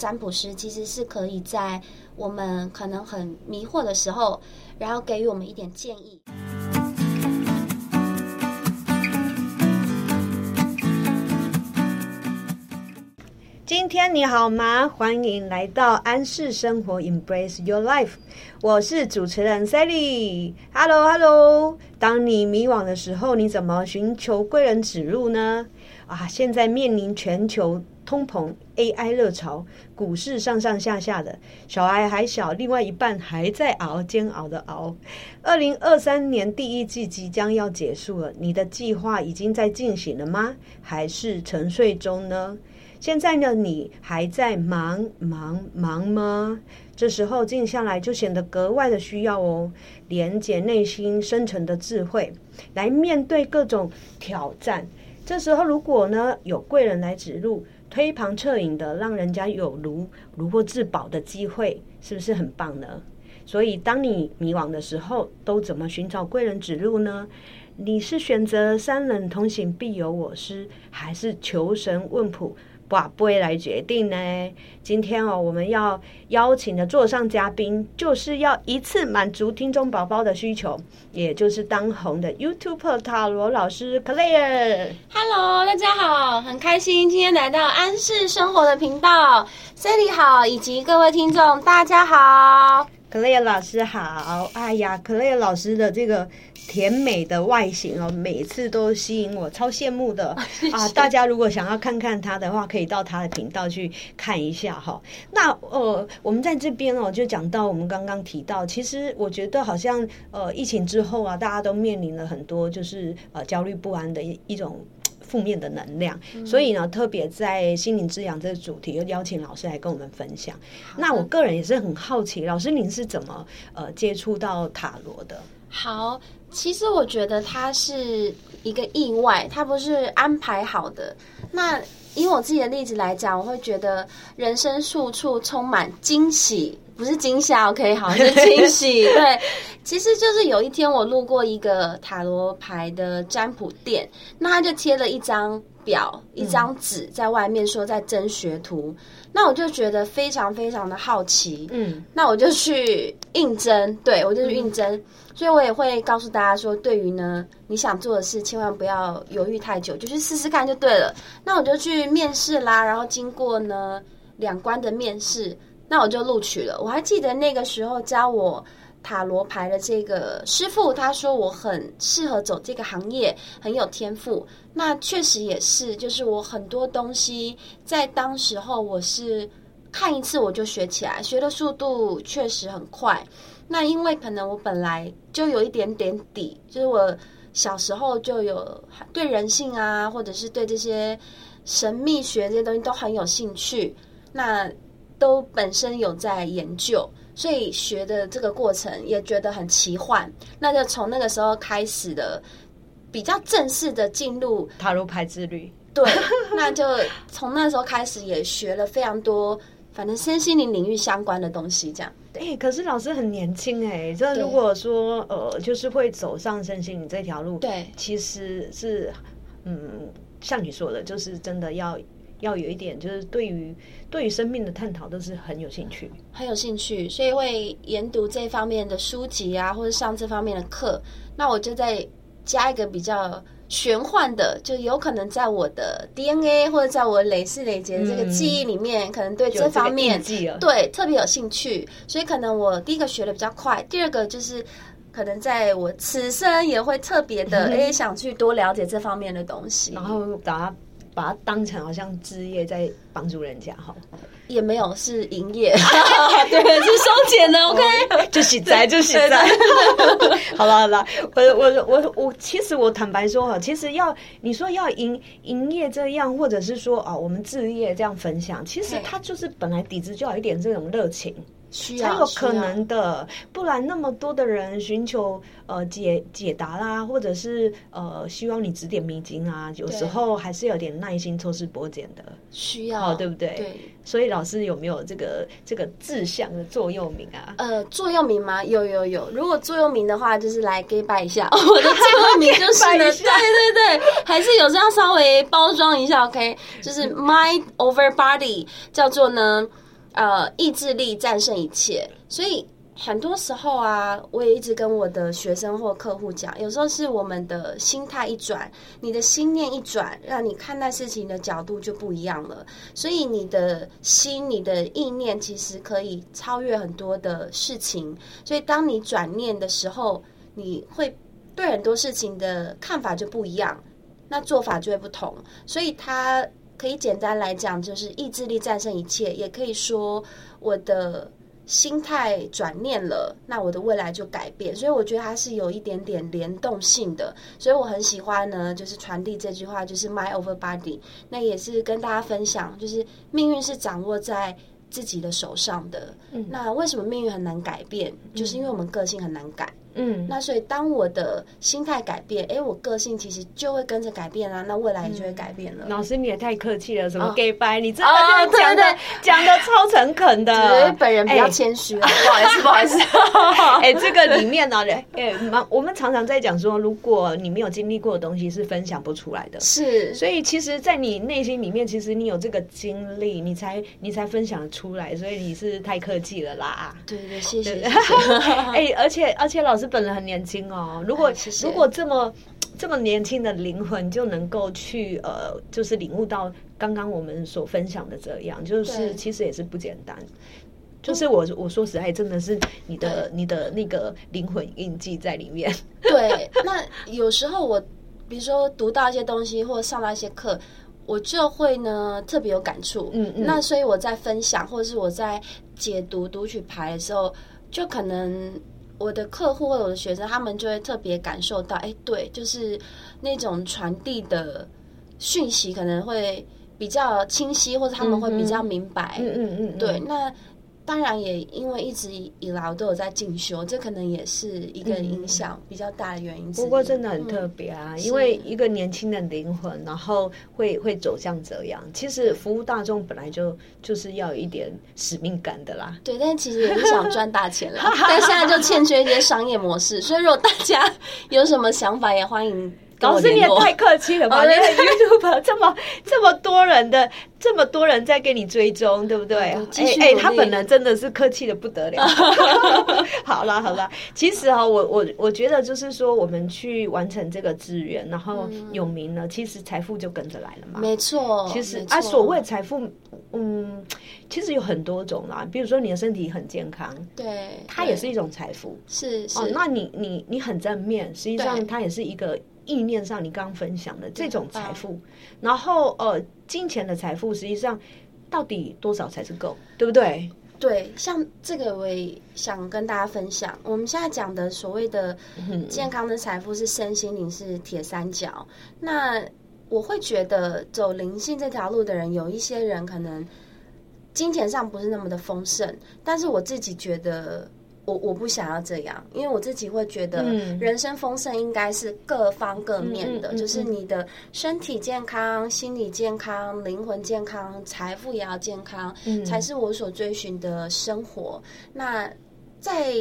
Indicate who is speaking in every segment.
Speaker 1: 占卜师其实是可以在我们可能很迷惑的时候，然后给予我们一点建议。
Speaker 2: 今天你好吗？欢迎来到安适生活，Embrace Your Life。我是主持人 Sally。Hello，Hello。当你迷惘的时候，你怎么寻求贵人指路呢？啊，现在面临全球通膨、AI 热潮，股市上上下下的，小孩还小，另外一半还在熬，煎熬的熬。二零二三年第一季即将要结束了，你的计划已经在进行了吗？还是沉睡中呢？现在呢，你还在忙忙忙吗？这时候静下来就显得格外的需要哦，连接内心深沉的智慧，来面对各种挑战。这时候如果呢有贵人来指路，推旁侧影的，让人家有如如获至宝的机会，是不是很棒呢？所以当你迷惘的时候，都怎么寻找贵人指路呢？你是选择三人同行必有我师，还是求神问卜？哇，不会来决定呢。今天哦，我们要邀请的座上嘉宾，就是要一次满足听众宝宝的需求，也就是当红的 YouTube 塔罗老师 Clare。
Speaker 1: Hello，大家好，很开心今天来到安适生活的频道。Sally 好，以及各位听众，大家好。
Speaker 2: Clare 老师好，哎呀，Clare 老师的这个甜美的外形哦，每次都吸引我，超羡慕的啊！大家如果想要看看他的话，可以到他的频道去看一下哈。那呃，我们在这边哦，就讲到我们刚刚提到，其实我觉得好像呃，疫情之后啊，大家都面临了很多就是呃焦虑不安的一一种。负面的能量，所以呢，特别在心灵滋养这个主题，又邀请老师来跟我们分享。那我个人也是很好奇，老师您是怎么呃接触到塔罗的？
Speaker 1: 好，其实我觉得它是一个意外，它不是安排好的。那以我自己的例子来讲，我会觉得人生处处充满惊喜。不是惊吓，OK，好，是惊喜。对，其实就是有一天我路过一个塔罗牌的占卜店，那他就贴了一张表、一张纸在外面，说在征学徒。那我就觉得非常非常的好奇，嗯，那我就去应征，对我就去应征。所以我也会告诉大家说，对于呢你想做的事，千万不要犹豫太久，就去试试看就对了。那我就去面试啦，然后经过呢两关的面试。那我就录取了。我还记得那个时候教我塔罗牌的这个师傅，他说我很适合走这个行业，很有天赋。那确实也是，就是我很多东西在当时候我是看一次我就学起来，学的速度确实很快。那因为可能我本来就有一点点底，就是我小时候就有对人性啊，或者是对这些神秘学这些东西都很有兴趣。那都本身有在研究，所以学的这个过程也觉得很奇幻。那就从那个时候开始的，比较正式的进入
Speaker 2: 塔罗牌之旅。
Speaker 1: 对，那就从那时候开始也学了非常多，反正身心灵领域相关的东西。这样，
Speaker 2: 哎，可是老师很年轻哎，这如果说呃，就是会走上身心灵这条路，
Speaker 1: 对，
Speaker 2: 其实是嗯，像你说的，就是真的要。要有一点，就是对于对于生命的探讨都是很有兴趣，
Speaker 1: 很有兴趣，所以会研读这方面的书籍啊，或者上这方面的课。那我就再加一个比较玄幻的，就有可能在我的 DNA 或者在我累世累劫的这个记忆里面，可能对这方面对特别有兴趣。所以可能我第一个学的比较快，第二个就是可能在我此生也会特别的哎 想去多了解这方面的东西，
Speaker 2: 然后把它。把它当成好像置业在帮助人家哈，
Speaker 1: 也没有是营业，对，是收钱的，OK，
Speaker 2: 就实在就实在。好了好了，我我我我，其实我坦白说哈，其实要你说要营营业这样，或者是说啊，我们置业这样分享，其实它就是本来底子就有一点这种热情。才有可能的，不然那么多的人寻求呃解解答啦，或者是呃希望你指点迷津啊，有时候还是有点耐心抽丝剥茧的，
Speaker 1: 需要
Speaker 2: 对不对？
Speaker 1: 对。
Speaker 2: 所以老师有没有这个这个志向的座右铭啊？
Speaker 1: 呃，座右铭吗？有有有。如果座右铭的话，就是来给拜一下。我的座右铭就是呢，对对对，还是有这样稍微包装一下，OK？就是 mind over body，叫做呢。呃，意志力战胜一切，所以。很多时候啊，我也一直跟我的学生或客户讲，有时候是我们的心态一转，你的心念一转，让你看待事情的角度就不一样了。所以你的心、你的意念其实可以超越很多的事情。所以当你转念的时候，你会对很多事情的看法就不一样，那做法就会不同。所以它可以简单来讲，就是意志力战胜一切，也可以说我的。心态转念了，那我的未来就改变，所以我觉得它是有一点点联动性的，所以我很喜欢呢，就是传递这句话，就是 My over body，那也是跟大家分享，就是命运是掌握在自己的手上的。那为什么命运很难改变？就是因为我们个性很难改。嗯，那所以当我的心态改变，哎，我个性其实就会跟着改变啊，那未来也就会改变了。
Speaker 2: 老师你也太客气了，什么 gay 拜，你真的讲的讲的超诚恳的，
Speaker 1: 本人比较谦虚，不好意思，不好意思。
Speaker 2: 哎，这个里面呢，哎，我们常常在讲说，如果你没有经历过的东西是分享不出来的，
Speaker 1: 是。
Speaker 2: 所以其实，在你内心里面，其实你有这个经历，你才你才分享出来，所以你是太客气了啦。
Speaker 1: 对对，谢谢。
Speaker 2: 哎，而且而且老师。本人很年轻哦，如果如果这么这么年轻的灵魂就能够去呃，就是领悟到刚刚我们所分享的这样，就是其实也是不简单。就是我我说实在，真的是你的你的那个灵魂印记在里面。
Speaker 1: 对，那有时候我比如说读到一些东西，或上到一些课，我就会呢特别有感触。嗯嗯。那所以我在分享，或者是我在解读读取牌的时候，就可能。我的客户或者我的学生，他们就会特别感受到，哎，对，就是那种传递的讯息可能会比较清晰，或者他们会比较明白。嗯嗯嗯，对，那。当然也因为一直以来我都有在进修，这可能也是一个影响比较大的原因。
Speaker 2: 不过真的很特别啊，因为一个年轻的灵魂，然后会会走向这样。其实服务大众本来就就是要有一点使命感的啦。
Speaker 1: 对，但其实也是想赚大钱啦。但现在就欠缺一些商业模式，所以如果大家有什么想法，也欢迎。
Speaker 2: 老师，你也太客气了吧？那个 YouTube 这么 这么多人的，这么多人在给你追踪，对不对？哎哎，他本人真的是客气的不得了。好了好了，其实哈，我我我觉得就是说，我们去完成这个资源，然后有名了，其实财富就跟着来了嘛。
Speaker 1: 没错，
Speaker 2: 其实啊，所谓财富，嗯，其实有很多种啦。比如说你的身体很健康，
Speaker 1: 对，
Speaker 2: 它也是一种财富。
Speaker 1: 是哦，
Speaker 2: 那你你你很正面，实际上它也是一个。意念上，你刚刚分享的这种财富，然后呃，金钱的财富，实际上到底多少才是够，对不对？
Speaker 1: 对，像这个我也想跟大家分享。我们现在讲的所谓的健康的财富是身心灵是铁三角。那我会觉得走灵性这条路的人，有一些人可能金钱上不是那么的丰盛，但是我自己觉得。我我不想要这样，因为我自己会觉得，人生丰盛应该是各方各面的，就是你的身体健康、心理健康、灵魂健康、财富也要健康，才是我所追寻的生活。那在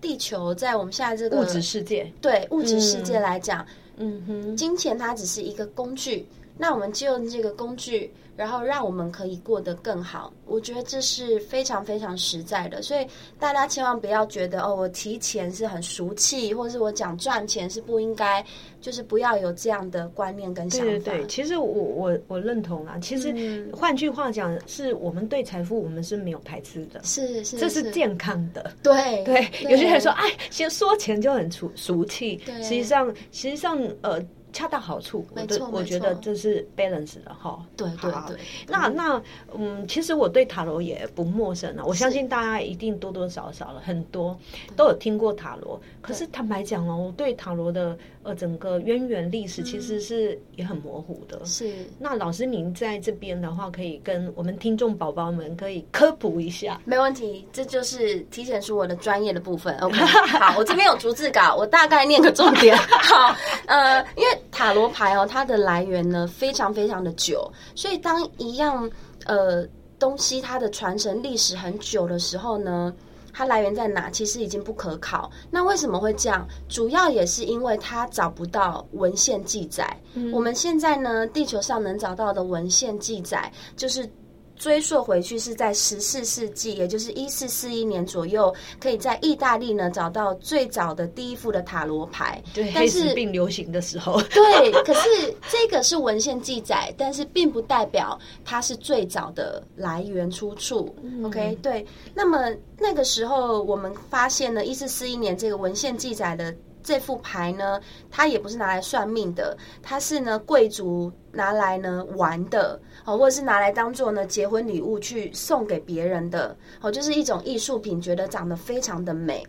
Speaker 1: 地球，在我们现在这个
Speaker 2: 物质世界，
Speaker 1: 对物质世界来讲，嗯哼，金钱它只是一个工具，那我们就用这个工具。然后让我们可以过得更好，我觉得这是非常非常实在的，所以大家千万不要觉得哦，我提钱是很俗气，或者是我讲赚钱是不应该，就是不要有这样的观念跟想法。
Speaker 2: 对对对，其实我我我认同啊。其实换句话讲，是我们对财富我们是没有排斥的，
Speaker 1: 是是，
Speaker 2: 这是健康的。
Speaker 1: 对
Speaker 2: 对，有些人说哎，先说钱就很俗俗气，实际上实际上呃。恰到好处，
Speaker 1: 没错，
Speaker 2: 我觉得这是 balance 的哈。
Speaker 1: 对对对，
Speaker 2: 那那嗯，其实我对塔罗也不陌生了，我相信大家一定多多少少了很多都有听过塔罗。可是坦白讲哦，我对塔罗的呃整个渊源历史其实是也很模糊的。
Speaker 1: 是，
Speaker 2: 那老师您在这边的话，可以跟我们听众宝宝们可以科普一下。
Speaker 1: 没问题，这就是体现出我的专业的部分。OK，好，我这边有逐字稿，我大概念个重点。好，呃，因为。塔罗牌哦，它的来源呢非常非常的久，所以当一样呃东西它的传承历史很久的时候呢，它来源在哪？其实已经不可考。那为什么会这样？主要也是因为它找不到文献记载。我们现在呢，地球上能找到的文献记载，就是追溯回去是在十四世纪，也就是一四四一年左右，可以在意大利呢找到最早的第一副的塔罗牌。
Speaker 2: 对，
Speaker 1: 但
Speaker 2: 黑死
Speaker 1: 是
Speaker 2: 病流行的时候，
Speaker 1: 对，可是这个是文献记载，但是并不代表它是最早的来源出处。OK，对。那么那个时候我们发现呢，一四四一年这个文献记载的这副牌呢，它也不是拿来算命的，它是呢贵族拿来呢玩的，哦，或者是拿来当做呢结婚礼物去送给别人的，哦，就是一种艺术品，觉得长得非常的美。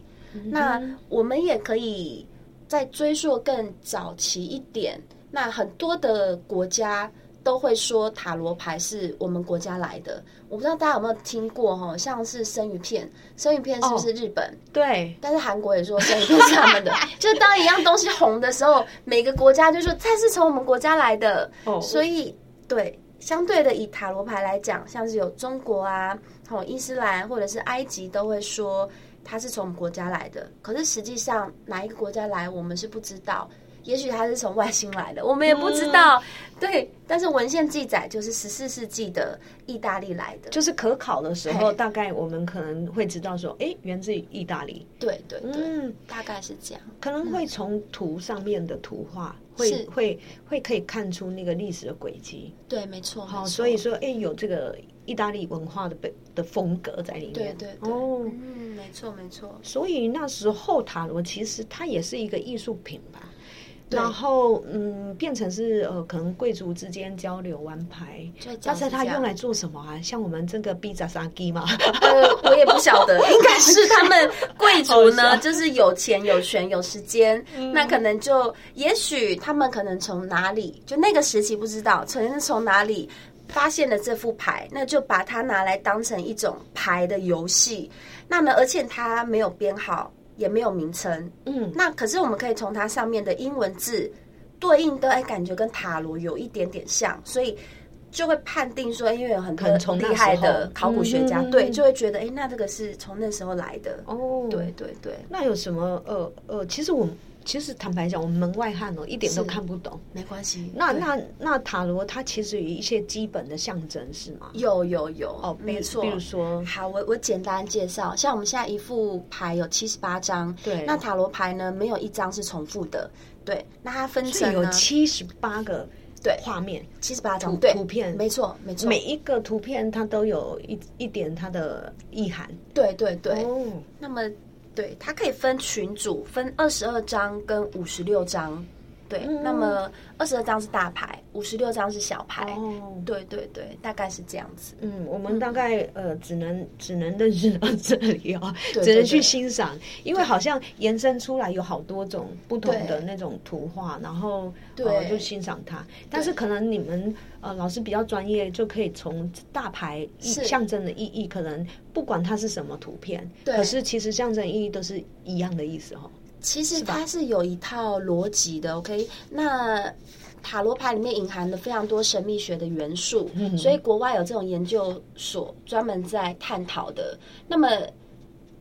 Speaker 1: 那我们也可以再追溯更早期一点，那很多的国家都会说塔罗牌是我们国家来的。我不知道大家有没有听过哈，像是生鱼片，生鱼片是不是日本？
Speaker 2: 对，
Speaker 1: 但是韩国也说生鱼片是他们的。就是当一样东西红的时候，每个国家就说它是从我们国家来的。
Speaker 2: 哦
Speaker 1: 所以对，相对的以塔罗牌来讲，像是有中国啊、哦伊斯兰或者是埃及都会说它是从我们国家来的。可是实际上哪一个国家来，我们是不知道。也许它是从外星来的，我们也不知道。对，但是文献记载就是十四世纪的意大利来的。
Speaker 2: 就是可考的时候，大概我们可能会知道说，哎，源自于意大利，
Speaker 1: 对对对，
Speaker 2: 嗯，
Speaker 1: 大概是这样。
Speaker 2: 可能会从图上面的图画，会会会可以看出那个历史的轨迹。
Speaker 1: 对，没错。
Speaker 2: 好，所以说，哎，有这个意大利文化的本的风格在里面。
Speaker 1: 对对对，
Speaker 2: 哦，
Speaker 1: 嗯，没错没错。
Speaker 2: 所以那时候塔罗其实它也是一个艺术品吧。
Speaker 1: 对
Speaker 2: 然后，嗯，变成是呃，可能贵族之间交流玩牌，但是它
Speaker 1: 是这样
Speaker 2: 用来做什么啊？像我们这个 B 扎沙基嘛，
Speaker 1: 呃，我也不晓得，应该是他们贵族呢，就是有钱、有权、有时间，
Speaker 2: 嗯
Speaker 1: 那可能就也许他们可能从哪里，就那个时期不知道，可能是从哪里发现了这副牌，那就把它拿来当成一种牌的游戏。那么，而且它没有编号，也没有名称，
Speaker 2: 嗯，
Speaker 1: 那可是我们可以从它上面的英文字对应的，哎，感觉跟塔罗有一点点像，所以就会判定说，因为有很多厉害的考古学家，
Speaker 2: 嗯。
Speaker 1: 对，就会觉得，哎，那这个是从那时候来的。
Speaker 2: 哦，
Speaker 1: 对对对，
Speaker 2: 那有什么呃呃？其实我们其实坦白讲，我们门外汉哦，一点都看不懂。
Speaker 1: 没关系。
Speaker 2: 那那那塔罗它其实有一些基本的象征是吗？
Speaker 1: 有有有。
Speaker 2: 哦，比
Speaker 1: 没错。
Speaker 2: 比如说，
Speaker 1: 好，我我简单介绍，像我们现在一副牌有七十八张，
Speaker 2: 对。
Speaker 1: 那塔罗牌呢没有一张是重复的，对，那它分成有
Speaker 2: 七十八个
Speaker 1: 对。
Speaker 2: 画面，
Speaker 1: 七十八张
Speaker 2: 图
Speaker 1: 对。
Speaker 2: 图片。
Speaker 1: 没错没错，
Speaker 2: 每一个图片它都有一一点它的意涵。
Speaker 1: 对对对，
Speaker 2: 哦，
Speaker 1: 那么，对，它可以分群组，分二十二张跟五十六张。对，
Speaker 2: 嗯
Speaker 1: 那么二十二张是大牌，五十六张是小牌。
Speaker 2: 哦，
Speaker 1: 对对对，大概是这样子。
Speaker 2: 嗯，我们大概呃只能只能认识到这里哦，
Speaker 1: 对
Speaker 2: 只能去欣赏，因为好像延伸出来有好多种不同的那种图画，然后
Speaker 1: 对
Speaker 2: 呃就欣赏它。但是可能你们呃老师比较专业，就可以从大牌意象征的意义，可能不管它是什么图片，
Speaker 1: 对
Speaker 2: 可是其实象征意义都是一样的意思哦。
Speaker 1: 其实它是有一套逻辑的，OK？那塔罗牌里面隐含了非常多神秘学的元素，
Speaker 2: 嗯。
Speaker 1: 所以国外有这种研究所专门在探讨的。那么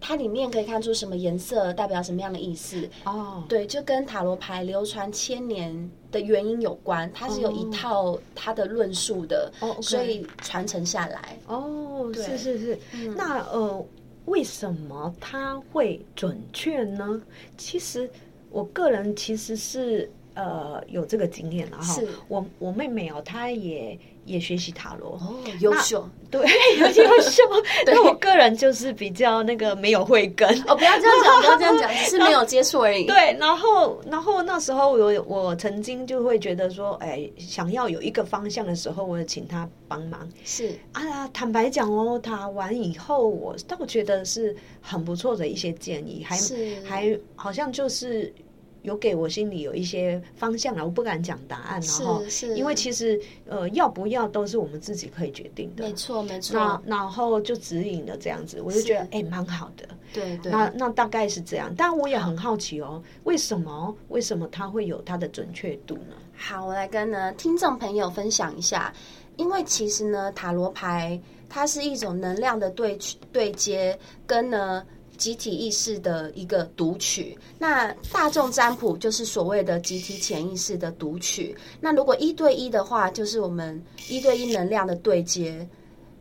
Speaker 1: 它里面可以看出什么颜色代表什么样的意思，
Speaker 2: 哦，
Speaker 1: 对，就跟塔罗牌流传千年的原因有关，它是有一套它的论述的，
Speaker 2: 哦
Speaker 1: 所以传承下来。
Speaker 2: 哦，
Speaker 1: 对。
Speaker 2: 是是是，
Speaker 1: 嗯。
Speaker 2: 那呃，为什么它会准确呢？其实我个人其实是呃有这个经验了哈
Speaker 1: 是。
Speaker 2: 我我妹妹哦，她也也学习塔罗，
Speaker 1: 哦，优秀
Speaker 2: 对，有优秀。但 我个人就是比较那个没有慧根。
Speaker 1: 哦！不要这样讲，不要这样讲，只是没有接触而已。
Speaker 2: 对，然后，然后那时候我我曾经就会觉得说，哎，想要有一个方向的时候，我请她帮忙。
Speaker 1: 是
Speaker 2: 啊，坦白讲哦，打完以后，我倒觉得是很不错的一些建议，还
Speaker 1: 是
Speaker 2: 还好像就是有给我心里有一些方向了。我不敢讲答案，然后因为其实呃要不要都是我们自己可以决定的
Speaker 1: 没。错没错
Speaker 2: 那
Speaker 1: 错，
Speaker 2: 然后就指引了这样子，我就觉得
Speaker 1: 是
Speaker 2: 哎蛮好的。
Speaker 1: 对对。
Speaker 2: 那那大概是这样，但我也很好奇哦，为什么为什么它会有它的准确度呢？
Speaker 1: 好，我来跟呢听众朋友分享一下，因为其实呢，塔罗牌它是一种能量的对对接，跟呢集体意识的一个读取。那大众占卜就是所谓的集体潜意识的读取。那如果一对一的话，就是我们一对一能量的对接。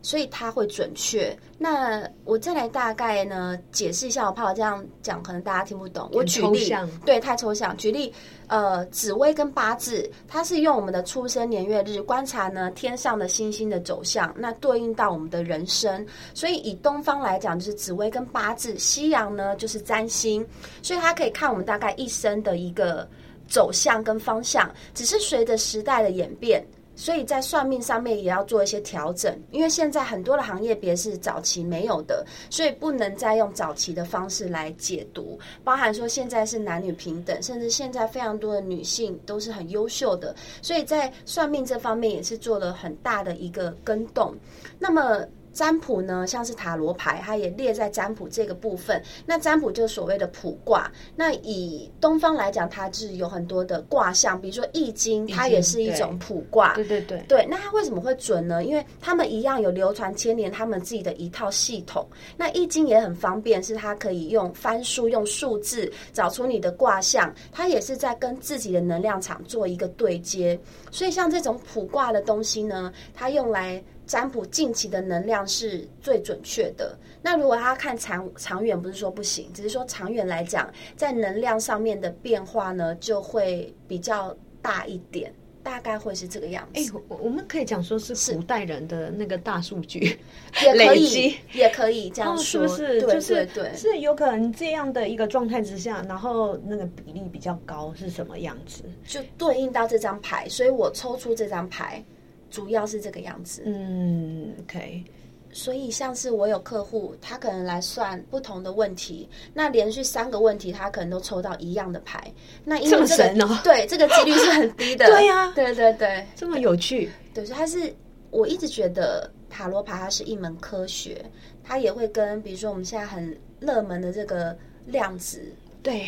Speaker 1: 所以它会准确。那我再来大概呢解释一下，我怕我这样讲可能大家听不懂。我举例，对，太抽象。举例，呃，紫薇跟八字，它是用我们的出生年月日观察呢天上的星星的走向，那对应到我们的人生。所以以东方来讲，就是紫薇跟八字；西洋呢就是占星，所以它可以看我们大概一生的一个走向跟方向。只是随着时代的演变。所以在算命上面也要做一些调整，因为现在很多的行业别是早期没有的，所以不能再用早期的方式来解读。包含说现在是男女平等，甚至现在非常多的女性都是很优秀的，所以在算命这方面也是做了很大的一个跟动。那么。占卜呢，像是塔罗牌，它也列在占卜这个部分。那占卜就是所谓的卜卦。那以东方来讲，它是有很多的卦象，比如说易经，它也是一种卜卦。
Speaker 2: 对对对，
Speaker 1: 对。那它为什么会准呢？因为他们一样有流传千年，他们自己的一套系统。那易经也很方便，是它可以用翻书，用数字找出你的卦象。它也是在跟自己的能量场做一个对接。所以像这种卜卦的东西呢，它用来。占卜近期的能量是最准确的。那如果他看长长远，不是说不行，只是说长远来讲，在能量上面的变化呢，就会比较大一点，大概会是这个样子。
Speaker 2: 哎，我我们可以讲说是古代人的那个大数据，
Speaker 1: 也可以，也可以这样说，
Speaker 2: 是不是？
Speaker 1: 就是对，
Speaker 2: 是有可能这样的一个状态之下，然后那个比例比较高是什么样子？
Speaker 1: 就对应到这张牌，所以我抽出这张牌。主要是这个样子，
Speaker 2: 嗯，OK。
Speaker 1: 所以像是我有客户，他可能来算不同的问题，那连续三个问题，他可能都抽到一样的牌。那因为这
Speaker 2: 个
Speaker 1: 对这个几率是很低的，
Speaker 2: 对呀，
Speaker 1: 对对对，
Speaker 2: 这么有趣。
Speaker 1: 对，所以它是我一直觉得塔罗牌它是一门科学，它也会跟比如说我们现在很热门的这个量子，
Speaker 2: 对。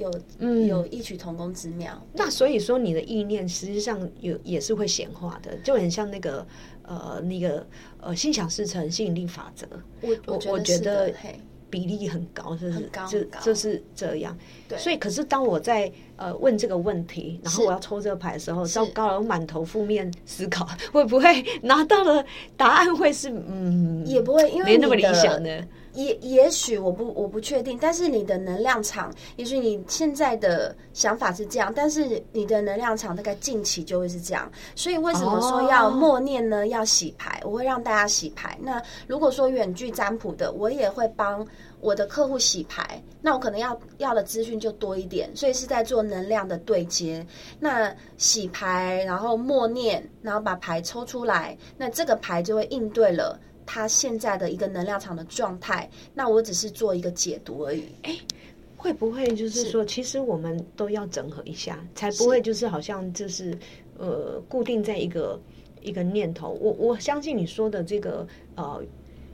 Speaker 1: 有嗯有异曲同工之妙，
Speaker 2: 那所以说你的意念实际上有也是会显化的，就很像那个呃那个呃心想事成吸引力法则。
Speaker 1: 我
Speaker 2: 我
Speaker 1: 我觉
Speaker 2: 得比例很高，就是就就是这样。
Speaker 1: 对，
Speaker 2: 所以可是当我在呃问这个问题，然后我要抽这个牌的时候，糟糕了，我满头负面思考，会不会拿到了答案会是嗯
Speaker 1: 也不会，因为
Speaker 2: 没那么理想的。
Speaker 1: 也也许我不我不确定，但是你的能量场，也许你现在的想法是这样，但是你的能量场大概近期就会是这样。所以为什么说要默念呢？要洗牌，我会让大家洗牌。那如果说远距占卜的，我也会帮我的客户洗牌。那我可能要要的资讯就多一点，所以是在做能量的对接。那洗牌，然后默念，然后把牌抽出来，那这个牌就会应对了。他现在的一个能量场的状态，那我只是做一个解读而已。
Speaker 2: 哎，会不会就是说，其实我们都要整合一下，才不会就是好像就是呃固定在一个一个念头。我我相信你说的这个呃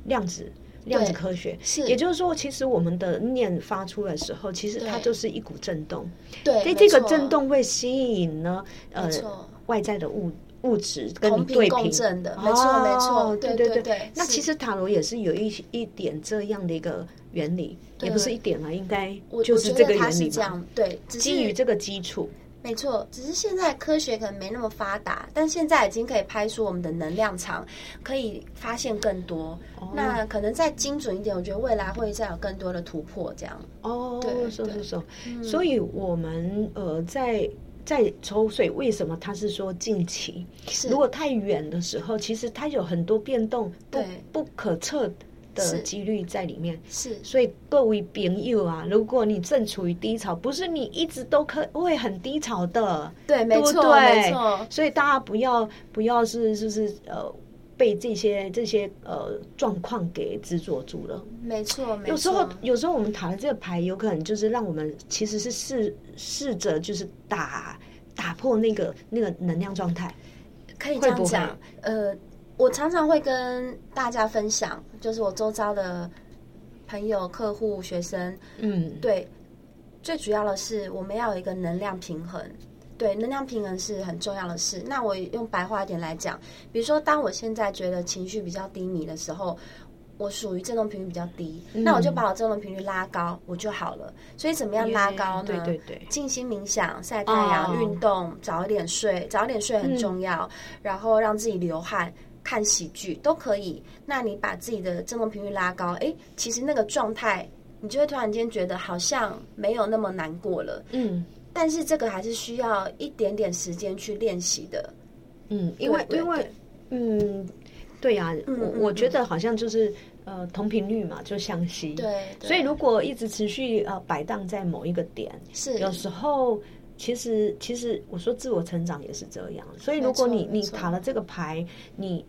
Speaker 2: 量子量子科学，
Speaker 1: 是
Speaker 2: 也就是说，其实我们的念发出的时候，其实它就是一股震动。
Speaker 1: 对，
Speaker 2: 所以这个震动会吸引呢呃外在的物。物质跟你对平
Speaker 1: 的，没错没错，对对对。
Speaker 2: 那其实塔罗也是有一一点这样的一个原理，也不是一点了，应该就是这个原理
Speaker 1: 嘛。对，
Speaker 2: 基于这个基础，
Speaker 1: 没错。只是现在科学可能没那么发达，但现在已经可以拍出我们的能量场，可以发现更多。那可能再精准一点，我觉得未来会再有更多的突破。这样
Speaker 2: 哦，对，是是是。所以我们呃在。在抽水，为什么他是说近期？如果太远的时候，其实它有很多变动，不不可测的几率在里面。
Speaker 1: 是，
Speaker 2: 所以各位朋友啊，如果你正处于低潮，不是你一直都可会很低潮的。
Speaker 1: 对，没错，没错。
Speaker 2: 所以大家不要不要是就是呃。被这些这些呃状况给执着住了，
Speaker 1: 没错，
Speaker 2: 有时候有时候我们打的这个牌，有可能就是让我们其实是试试着就是打打破那个那个能量状态，
Speaker 1: 可以这样讲。呃，我常常会跟大家分享，就是我周遭的朋友、客户、学生，
Speaker 2: 嗯，
Speaker 1: 对，最主要的是我们要有一个能量平衡。对，能量平衡是很重要的事。那我用白话一点来讲，比如说，当我现在觉得情绪比较低迷的时候，我属于振动频率比较低，那我就把我振动频率拉高，我就好了。所以怎么样拉高呢？
Speaker 2: 对对对，
Speaker 1: 静心冥想、晒太阳、运动、早一点睡，早一点睡很重要。然后让自己流汗。看喜剧都可以。那你把自己的振动频率拉高，哎，其实那个状态，你就会突然间觉得好像没有那么难过了。
Speaker 2: 嗯
Speaker 1: 但是这个还是需要一点点时间去练习的。
Speaker 2: 嗯，因为因为嗯，对呀、我我觉得好像就是呃同频率嘛，就相吸。
Speaker 1: 对，
Speaker 2: 所以如果一直持续呃摆荡在某一个点，
Speaker 1: 是
Speaker 2: 有时候其实其实我说自我成长也是这样。所以如果你你
Speaker 1: 没错没错
Speaker 2: 塔了这个牌，你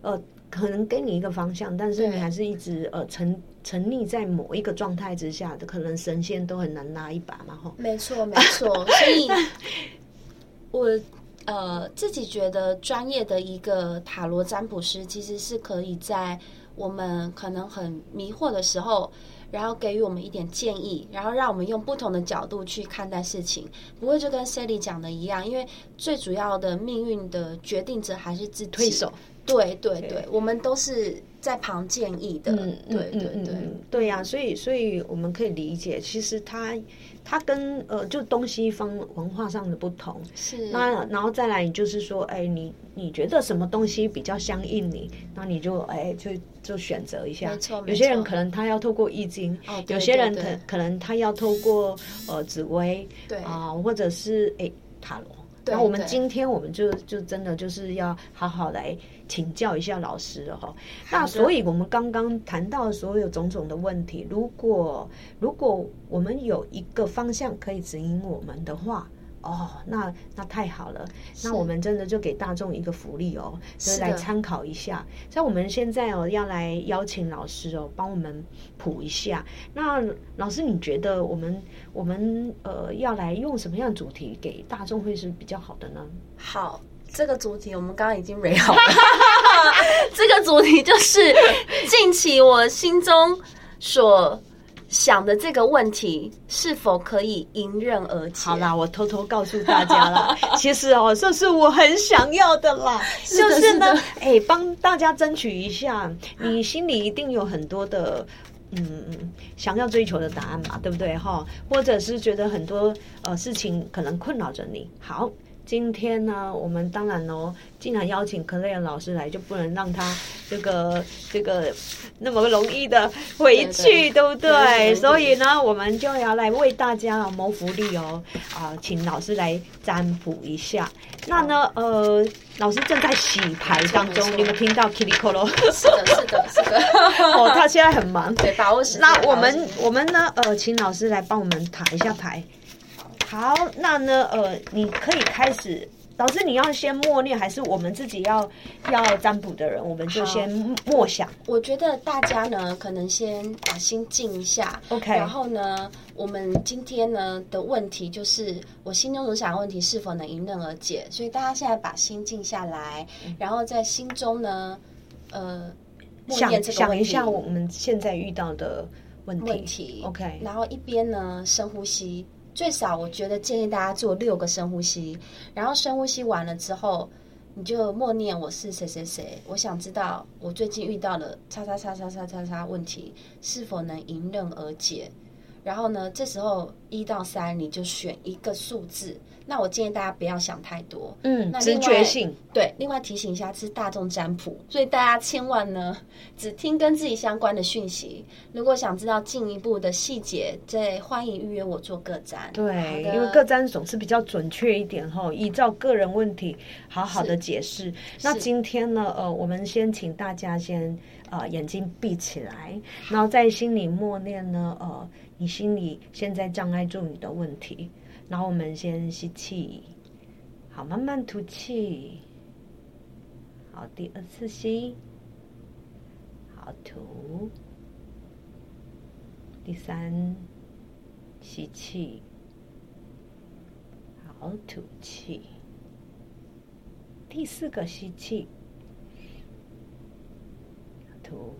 Speaker 2: 呃可能给你一个方向，但是你还是一直呃沉沉溺在某一个状态之下的，可能神仙都很难拉一把嘛，哈。
Speaker 1: 没错，没错。所以，我呃自己觉得专业的一个塔罗占卜师，其实是可以在我们可能很迷惑的时候，然后给予我们一点建议，然后让我们用不同的角度去看待事情，不会就跟 Sally 讲的一样，因为最主要的命运的决定者还是自己。
Speaker 2: 推手，
Speaker 1: 对对
Speaker 2: 对
Speaker 1: 对，我们都是在旁建议的。
Speaker 2: 嗯，
Speaker 1: 对对
Speaker 2: 嗯
Speaker 1: 对，
Speaker 2: 嗯对呀、所以所以我们可以理解，其实它它跟呃就东西方文化上的不同，
Speaker 1: 是
Speaker 2: 那然后再来，就是说，哎，你你觉得什么东西比较相应你，那你就哎就就选择一下。
Speaker 1: 没错
Speaker 2: 有些人可能他要透过易经，
Speaker 1: 哦
Speaker 2: 有些人可可能他要透过呃紫薇，
Speaker 1: 对
Speaker 2: 啊、或者是哎塔罗。
Speaker 1: 对
Speaker 2: 那我们今天我们就就真的就是要好好来请教一下老师了哈。那所以我们刚刚谈到所有种种的问题，如果如果我们有一个方向可以指引我们的话。哦，那那太好了，那我们真的就给大众一个福利哦，就是来参考一下。像我们现在哦，要来邀请老师哦，帮我们谱一下。那老师，你觉得我们我们呃要来用什么样的主题给大众会是比较好的呢？
Speaker 1: 好，这个主题我们刚刚已经 re 好了。这个主题就是近期我心中所想的这个问题，是否可以迎刃而解？
Speaker 2: 好啦，我偷偷告诉大家啦，其实哦，这是我很想要的啦，
Speaker 1: 是的
Speaker 2: 就是呢哎，帮大家争取一下，你心里一定有很多的。嗯，想要追求的答案嘛，对不对哈？或者是觉得很多呃事情可能困扰着你。好，今天呢，我们当然哦，既然邀请 Clare 老师来，就不能让他这个这个那么容易的回去，对不
Speaker 1: 对对对
Speaker 2: 对？所以呢，我们就要来为大家谋福利哦，啊，请老师来占卜一下。那呢，呃，老师正在洗牌当中，你们听到 k i t i k o 咯？
Speaker 1: 是的，是的，是的。
Speaker 2: 哦，他现在很忙。
Speaker 1: 对，把握时间。
Speaker 2: 那我们我们呢，呃，请老师来帮我们塔一下牌。好，那呢，呃，你可以开始。老师，你要先默念，还是我们自己要要占卜的人，我们就先默想？
Speaker 1: 我觉得大家呢，可能先把心静一下
Speaker 2: OK
Speaker 1: 然后呢，我们今天呢的问题就是，我心中所想的问题是否能迎刃而解？所以大家现在把心静下来，然后在心中呢，呃，默
Speaker 2: 想
Speaker 1: 念这个
Speaker 2: 想一下我们现在遇到的问题。
Speaker 1: 问题
Speaker 2: OK
Speaker 1: 然后一边呢深呼吸，最少我觉得建议大家做六个深呼吸，然后深呼吸完了之后，你就默念我是谁谁谁，我想知道我最近遇到了叉叉叉叉叉叉叉问题是否能迎刃而解。然后呢，这时候一到三你就选一个数字。那我建议大家不要想太多，
Speaker 2: 嗯，直觉性。
Speaker 1: 对，另外提醒一下，这是大众占卜，所以大家千万呢只听跟自己相关的讯息。如果想知道进一步的细节，再欢迎预约我做个占。好
Speaker 2: 对，因为个占总是比较准确一点哈，依照个人问题好好的解释。那今天呢，呃，我们先请大家先呃眼睛闭起来，然后在心里默念呢，呃，你心里现在障碍住你的问题，然后我们先吸气，好，慢慢吐气，好，第二次吸，好吐，第三。吸气，好吐气。第四个吸气，吐。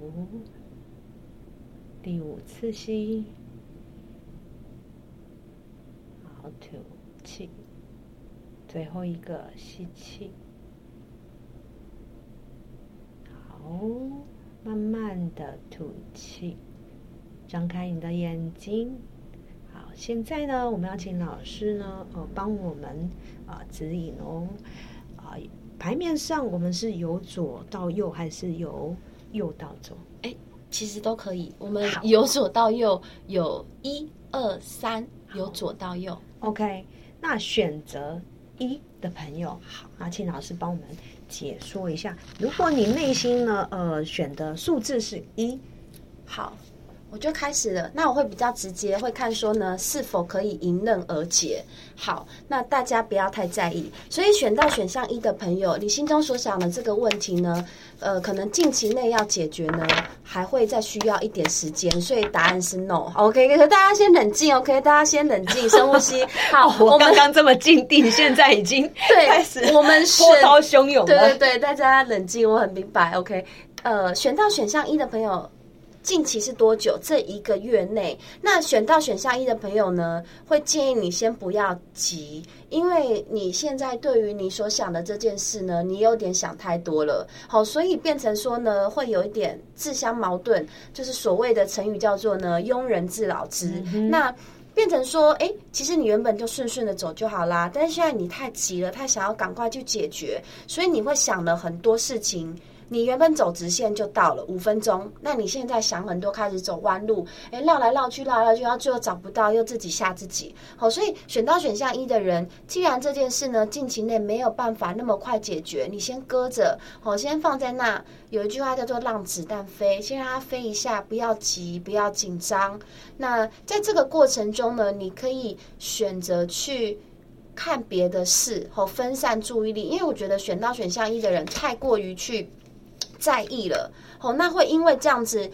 Speaker 2: 第五次吸，好吐气。最后一个吸气，好，慢慢的吐气，张开你的眼睛。好，现在呢，我们要请老师呢，呃，帮我们啊、指引哦，啊、牌面上我们是由左到右，还是由右到左？
Speaker 1: 其实都可以。我们由左到右有一二三，由左到右。
Speaker 2: OK，那选择一的朋友，好，那请老师帮我们解说一下。如果你内心呢，呃，选的数字是一，
Speaker 1: 好，我就开始了。那我会比较直接，会看说呢是否可以迎刃而解。好，那大家不要太在意。所以选到选项一的朋友，你心中所想的这个问题呢，呃，可能近期内要解决呢，还会再需要一点时间。所以答案是 no。OK，可是大家先冷静，OK，大家先冷静，深呼吸。好，
Speaker 2: 我刚刚这么静定，现在已经
Speaker 1: 对
Speaker 2: 开始
Speaker 1: 我们选
Speaker 2: 波涛汹涌了。
Speaker 1: 对对对，大家冷静，我很明白。OK，呃，选到选项一的朋友，近期是多久？这一个月内。那选到选项一的朋友呢，会建议你先不要急，因为你现在对于你所想的这件事呢，你有点想太多了。好，所以变成说呢，会有一点自相矛盾，就是所谓的成语叫做呢“庸人自扰之”。那变成说，哎，其实你原本就顺顺的走就好啦，但是现在你太急了，太想要赶快去解决，所以你会想了很多事情。你原本走直线就到了五分钟，那你现在想很多，开始走弯路，哎，绕来绕去，绕来绕去，然后最后找不到，又自己吓自己。好，所以选到选项一的人，既然这件事呢近期内没有办法那么快解决，你先搁着，好，先放在那。有一句话叫做“让子弹飞”，先让它飞一下，不要急，不要紧张。那在这个过程中呢，你可以选择去看别的事，和分散注意力。因为我觉得选到选项一的人太过于去在意了，哦，那会因为这样子，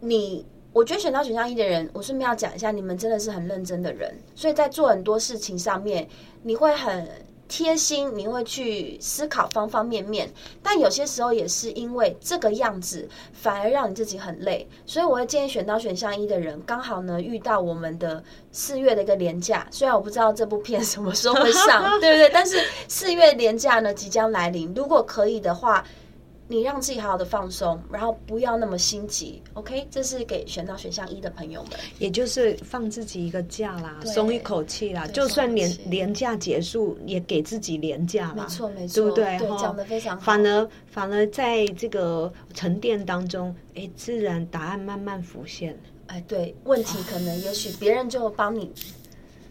Speaker 1: 你我觉得选到选项一的人，我顺便要讲一下，你们真的是很认真的人，所以在做很多事情上面，你会很。贴心，你会去思考方方面面，但有些时候也是因为这个样子，反而让你自己很累。所以我会建议选到选项一的人，刚好呢遇到我们的四月的一个连假，虽然我不知道这部片什么时候会上，对不对？但是四月连假呢即将来临，如果可以的话。你让自己好好的放松，然后不要那么心急，OK？这是给选到选项一的朋友们。
Speaker 2: 也就是放自己一个假啦，松一口气啦。就算年年假结束，也给自己年假啦。
Speaker 1: 没错，没错，
Speaker 2: 对不对？
Speaker 1: 讲的非常好。
Speaker 2: 反而反而在这个沉淀当中，哎，自然答案慢慢浮现。
Speaker 1: 哎，对，问题可能也许别人就帮你，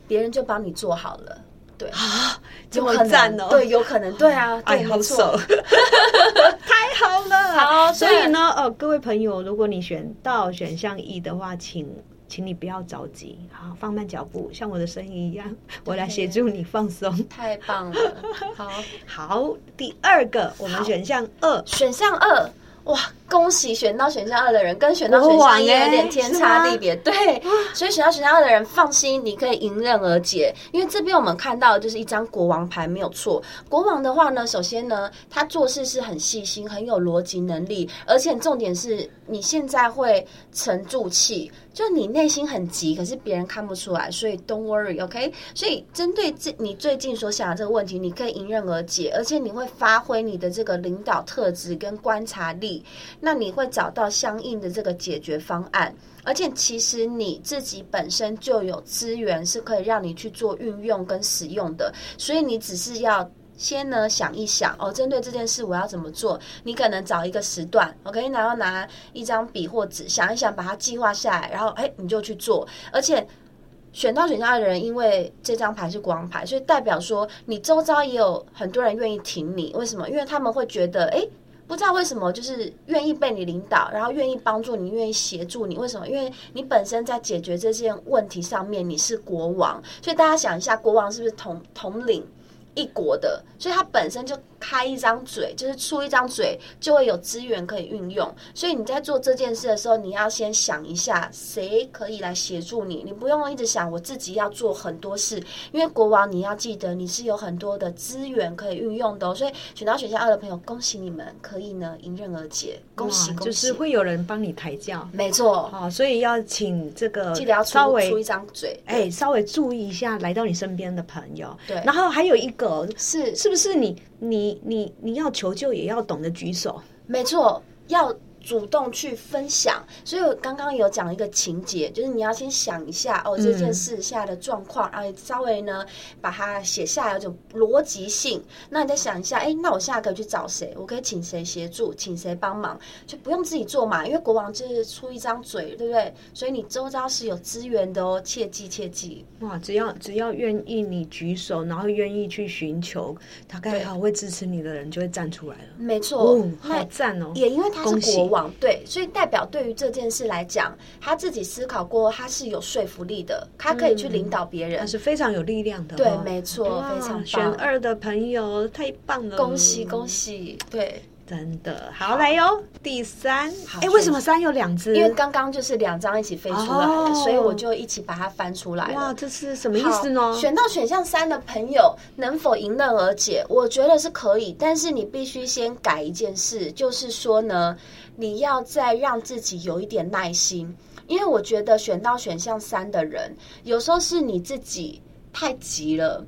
Speaker 1: 别人就帮你做好了。对，
Speaker 2: 啊，这么赞哦！
Speaker 1: 对，有可能，对啊，对，
Speaker 2: 哎，好
Speaker 1: 没错
Speaker 2: 手，。太好了。
Speaker 1: 好
Speaker 2: 所以呢，呃，各位朋友，如果你选到选项一的话，请。请你不要着急，好，放慢脚步，像我的声音一样，我来协助你放松。
Speaker 1: 太棒了。好，
Speaker 2: 好，第二个，我们
Speaker 1: 好
Speaker 2: 选项二，
Speaker 1: 选项二，哇，恭喜选到选项二的人，跟选到选项一有
Speaker 2: 欸
Speaker 1: 点天差地别。对，所以选到选项二的人放心，你可以迎刃而解。因为这边我们看到的就是一张国王牌，没有错。国王的话呢，首先呢，他做事是很细心，很有逻辑能力，而且重点是你现在会沉住气。就你内心很急，可是别人看不出来，所以 don't worry，OK？、所以针对这你最近所想的这个问题，你可以迎刃而解，而且你会发挥你的这个领导特质跟观察力，那你会找到相应的这个解决方案。而且其实你自己本身就有资源是可以让你去做运用跟使用的，所以你只是要先呢想一想哦，针对这件事我要怎么做？你可能找一个时段，OK，然后拿一张笔或纸想一想，把它计划下来，然后哎你就去做。而且选到选项的人，因为这张牌是国王牌，所以代表说你周遭也有很多人愿意挺你。为什么？因为他们会觉得哎。不知道为什么，就是愿意被你领导，然后愿意帮助你，愿意协助你。为什么？因为你本身在解决这件问题上面，你是国王，所以大家想一下，国王是不是统统领一国的？所以它本身就开一张嘴，就是出一张嘴，就会有资源可以运用。所以你在做这件事的时候，你要先想一下，谁可以来协助你。你不用一直想我自己要做很多事，因为国王你要记得你是有很多的资源可以运用的、哦。所以选到选项二的朋友，恭喜你们可以呢迎刃而解，恭喜恭喜！
Speaker 2: 就是会有人帮你抬轿。
Speaker 1: 没错，
Speaker 2: 好，所以要请这个
Speaker 1: 记得要出
Speaker 2: 稍微
Speaker 1: 出一张嘴，
Speaker 2: 哎，稍微注意一下来到你身边的朋友。
Speaker 1: 对
Speaker 2: 然后还有一个，
Speaker 1: 是
Speaker 2: 是不是你你你你要求救也要懂得举手？
Speaker 1: 没错，要主动去分享，所以我刚刚有讲一个情节，就是你要先想一下哦，这件事下的状况，然后稍微呢把它写下来，有种逻辑性。那你再想一下，哎，那我现在可以去找谁？我可以请谁协助？请谁帮忙？就不用自己做嘛，因为国王就是出一张嘴，对不对？所以你周遭是有资源的哦，切记切记。
Speaker 2: 哇，只要只要愿意你举手，然后愿意去寻求，大概好会支持你的人就会站出来了。
Speaker 1: 没错，
Speaker 2: 好赞哦！
Speaker 1: 也因为他是国王，对，所以代表对于这件事来讲，他自己思考过，他是有说服力的，他可以去领导别人，
Speaker 2: 他是非常有力量的。
Speaker 1: 对，没错，非常棒。
Speaker 2: 选二的朋友太棒了，
Speaker 1: 恭喜恭喜！对。
Speaker 2: 真的好来哟，第三，哎，为什么三有两只？
Speaker 1: 因为刚刚就是两张一起飞出来了，所以我就一起把它翻出来了。
Speaker 2: 哇，这是什么意思呢？
Speaker 1: 选到选项三的朋友能否迎刃而解？我觉得是可以，但是你必须先改一件事，就是说呢，你要再让自己有一点耐心，因为我觉得选到选项三的人，有时候是你自己太急了，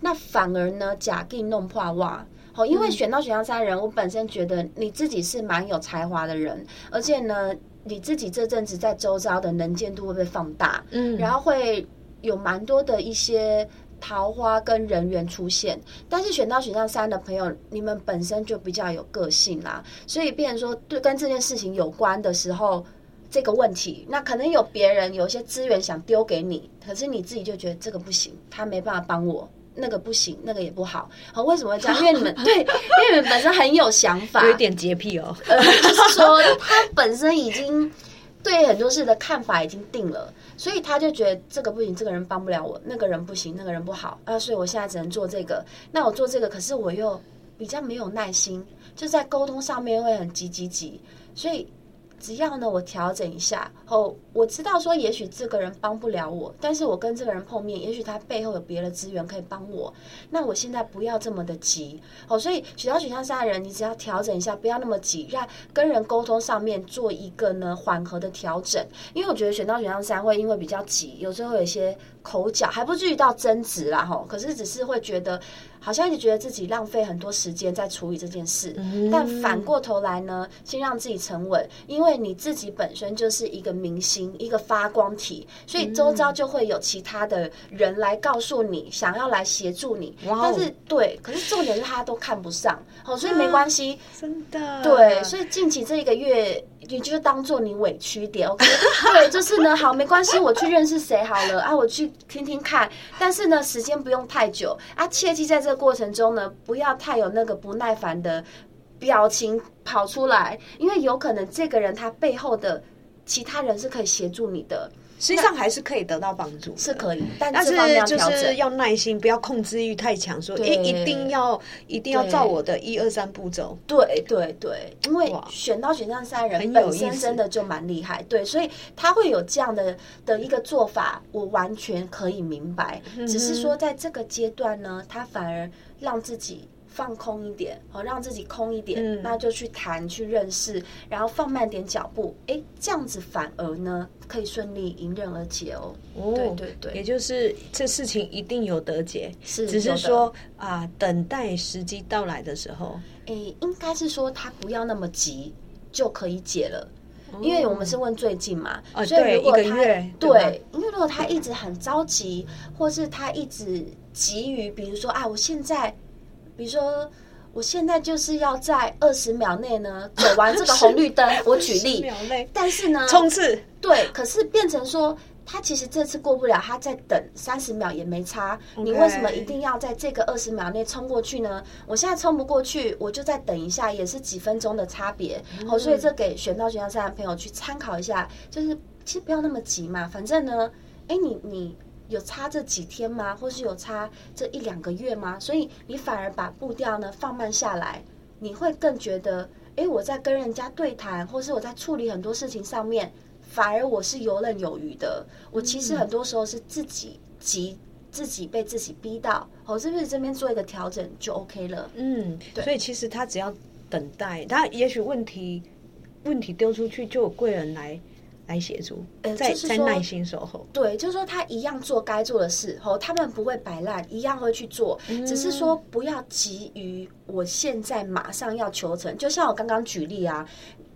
Speaker 1: 那反而呢，假定弄破袜。好，因为选到选项三的人，我本身觉得你自己是蛮有才华的人，而且呢，你自己这阵子在周遭的能见度会被放大，嗯，然后会有蛮多的一些桃花跟人缘出现。但是选到选项三的朋友，你们本身就比较有个性啦，所以变成说对跟这件事情有关的时候，这个问题，那可能有别人有一些资源想丢给你，可是你自己就觉得这个不行，他没办法帮我。那个不行，那个也不好。好，为什么会这样？因为你们对，因为你们本身很有想法，
Speaker 2: 有点洁癖哦。
Speaker 1: 呃，就是说他本身已经对很多事的看法已经定了，所以他就觉得这个不行，这个人帮不了我，那个人不行，那个人不好啊，所以我现在只能做这个。那我做这个，可是我又比较没有耐心，就在沟通上面会很急急急，所以。只要呢，我调整一下后，我知道说，也许这个人帮不了我，但是我跟这个人碰面，也许他背后有别的资源可以帮我。那我现在不要这么的急哦，所以选到选项三的人，你只要调整一下，不要那么急，让跟人沟通上面做一个呢缓和的调整。因为我觉得选到选项三会因为比较急，有时候有一些口角，还不至于到争执啦吼，可是只是会觉得。好像一直觉得自己浪费很多时间在处理这件事，但反过头来呢，先让自己沉稳，因为你自己本身就是一个明星，一个发光体，所以周遭就会有其他的人来告诉你，想要来协助你。但是对，可是重点是他都看不上，好，所以没关系，
Speaker 2: 真的。
Speaker 1: 对，所以近期这一个月。你就当做你委屈点，OK？对，就是呢，好，没关系，我去认识谁好了啊，我去听听看。但是呢，时间不用太久啊，切记在这个过程中呢，不要太有那个不耐烦的表情跑出来，因为有可能这个人他背后的其他人是可以协助你的。
Speaker 2: 实际上还是可以得到帮助，
Speaker 1: 是可以，但
Speaker 2: 是就是要耐心，不要控制欲太强，说一一定要一定要照我的一二三步骤。
Speaker 1: 对对对，因为选到选项三人本身真的就蛮厉害，对，所以他会有这样的的一个做法，我完全可以明白。只是说在这个阶段呢，他反而让自己。放空一点，好，让自己空一点，那就去谈、去认识，然后放慢点脚步，哎，这样子反而呢可以顺利迎刃而解哦。哦，对对对，
Speaker 2: 也就是这事情一定有得解，
Speaker 1: 是
Speaker 2: 只是说啊，等待时机到来的时候，
Speaker 1: 哎，应该是说他不要那么急就可以解了，因为我们是问最近嘛，所以如果他对，因为如果他一直很着急，或是他一直急于，比如说啊，我现在。比如说，我现在就是要在二十秒内呢 走完这个红绿灯。我举例，但是呢，
Speaker 2: 冲刺
Speaker 1: 对，可是变成说他其实这次过不了，他在等三十秒也没差。你为什么一定要在这个二十秒内冲过去呢？我现在冲不过去，我就再等一下，也是几分钟的差别。哦，所以这给选到选项三的朋友去参考一下，就是其实不要那么急嘛，反正呢，哎，你你。有差这几天吗？或是有差这一两个月吗？所以你反而把步调呢放慢下来，你会更觉得，哎，我在跟人家对谈，或是我在处理很多事情上面，反而我是游刃有余的。我其实很多时候是自己急，自己被自己逼到，我是不是这边做一个调整就 OK 了？
Speaker 2: 嗯，对所以其实他只要等待，他也许问题问题丢出去，就有贵人来。来协助，呃，在在耐心守候。
Speaker 1: 对，就是说他一样做该做的事，吼，他们不会摆烂，一样会去做。只是说不要急于我现在马上要求成。就像我刚刚举例啊，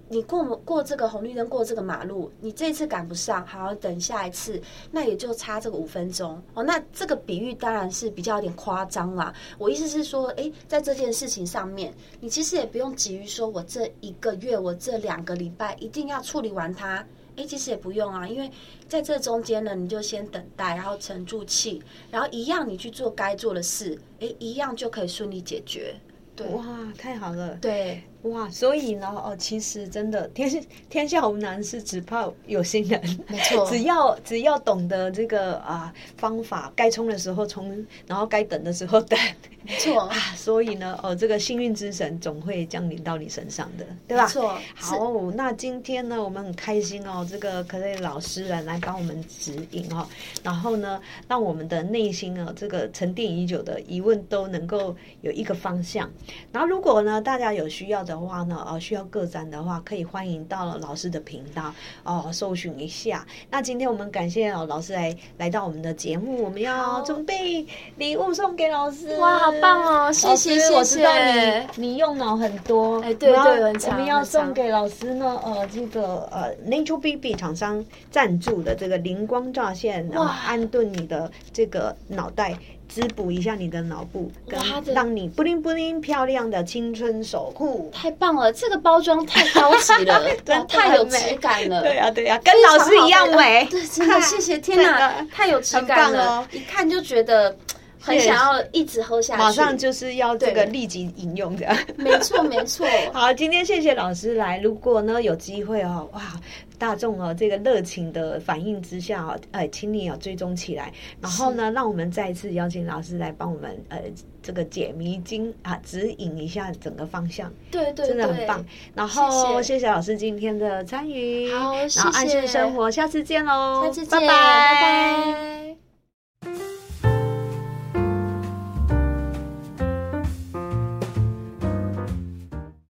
Speaker 1: 你过过这个红绿灯，过这个马路，你这次赶不上，好等下一次，那也就差这个五分钟哦。那这个比喻当然是比较有点夸张啦。我意思是说，诶，在这件事情上面，你其实也不用急于说我这一个月，我这两个礼拜一定要处理完它。诶，其实也不用啊，因为在这中间呢，你就先等待，然后沉住气，然后一样你去做该做的事，哎，一样就可以顺利解决。对，
Speaker 2: 哇，太好了。
Speaker 1: 对。
Speaker 2: 哇，所以呢，哦，其实真的天天下无难事，只怕有心人。
Speaker 1: 没错，
Speaker 2: 只要只要懂得这个啊方法，该冲的时候冲，然后该等的时候等。
Speaker 1: 没错
Speaker 2: 啊，所以呢，哦，这个幸运之神总会降临到你身上的，对吧？
Speaker 1: 没错。
Speaker 2: 好，那今天呢，我们很开心哦，这个可瑞老师来来帮我们指引哦，然后呢，让我们的内心啊，这个沉淀已久的疑问都能够有一个方向。然后，如果呢，大家有需要的。的话呢，呃，需要个展的话，可以欢迎到了老师的频道哦，搜寻一下。那今天我们感谢哦老师来来到我们的节目，我们要准备礼物送给老师。
Speaker 1: 哇，好棒哦！谢谢谢谢。
Speaker 2: 我知道你你用脑很多，
Speaker 1: 哎，对对，
Speaker 2: 我们要送给老师呢，呃，这个呃，Nature BB 厂商赞助的这个灵光乍现，然后安顿你的这个脑袋。滋补一下你的脑部，跟让你布灵布灵漂亮的青春守护，
Speaker 1: 太棒了！这个包装太高级了，太有质感了。
Speaker 2: 对呀对呀，跟老师一样美。
Speaker 1: 对，真的谢谢天哪，太有质感了，一看就觉得很想要一直喝下去。
Speaker 2: 马上就是要这个立即饮用的，
Speaker 1: 没错没错。
Speaker 2: 好，今天谢谢老师来，如果呢有机会哦，哇。大众哦，这个热情的反应之下哦，呃，请你要追踪起来，然后呢，让我们再一次邀请老师来帮我们呃，这个解迷津啊，指引一下整个方向。
Speaker 1: 对对，
Speaker 2: 真的很棒。然后谢谢老师今天的参与，
Speaker 1: 好，
Speaker 2: 然后安心生活，下次见喽，
Speaker 1: 下次见，拜拜。